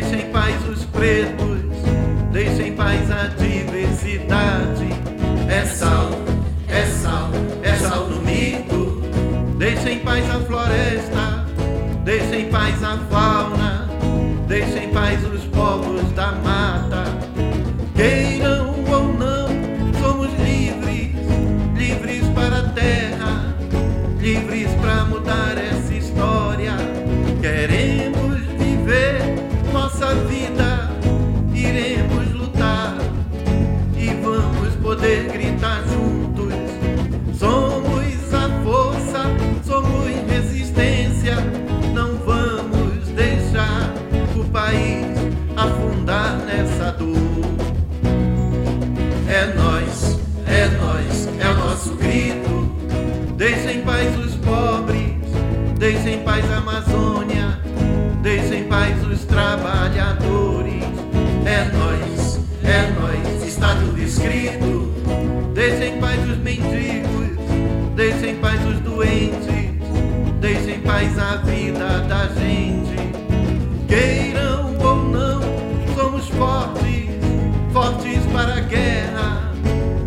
Deixem paz os pretos, deixem paz a diversidade. É sal, é sal, é sal no mito. Deixem paz a floresta, deixem paz a fauna, deixem paz os povos da mata. Queiram ou não, somos livres, livres para a terra, livres para mudar essa deixa em paz a Amazônia, deixa em paz os trabalhadores. É nós, é nós, está tudo escrito. Deixa em paz os mendigos, deixa em paz os doentes, deixa em paz a vida da gente. Queiram ou não, somos fortes, fortes para a guerra,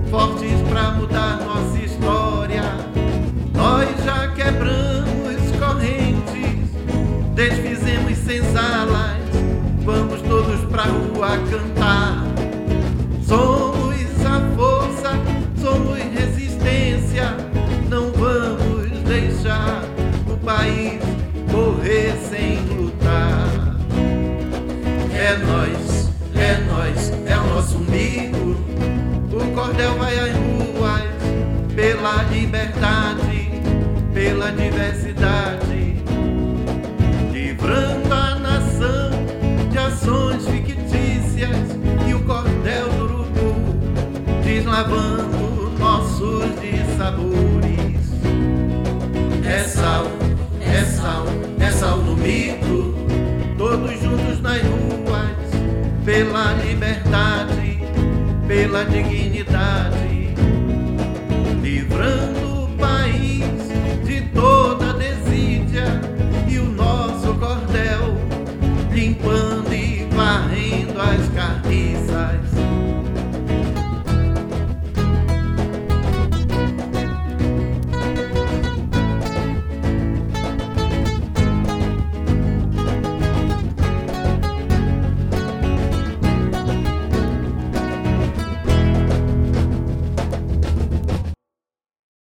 fortes para mudar senzalas, vamos todos pra rua cantar. Somos a força, somos resistência, não vamos deixar o país morrer sem lutar. É nós, é nós, é o nosso umbigo. O cordel vai às ruas pela liberdade, pela diversidade, lavando nossos dissabores. É sal, é sal, é sal no mito, todos juntos nas ruas, pela liberdade, pela dignidade, livrando o país de toda a desídia e o nosso cordel limpando e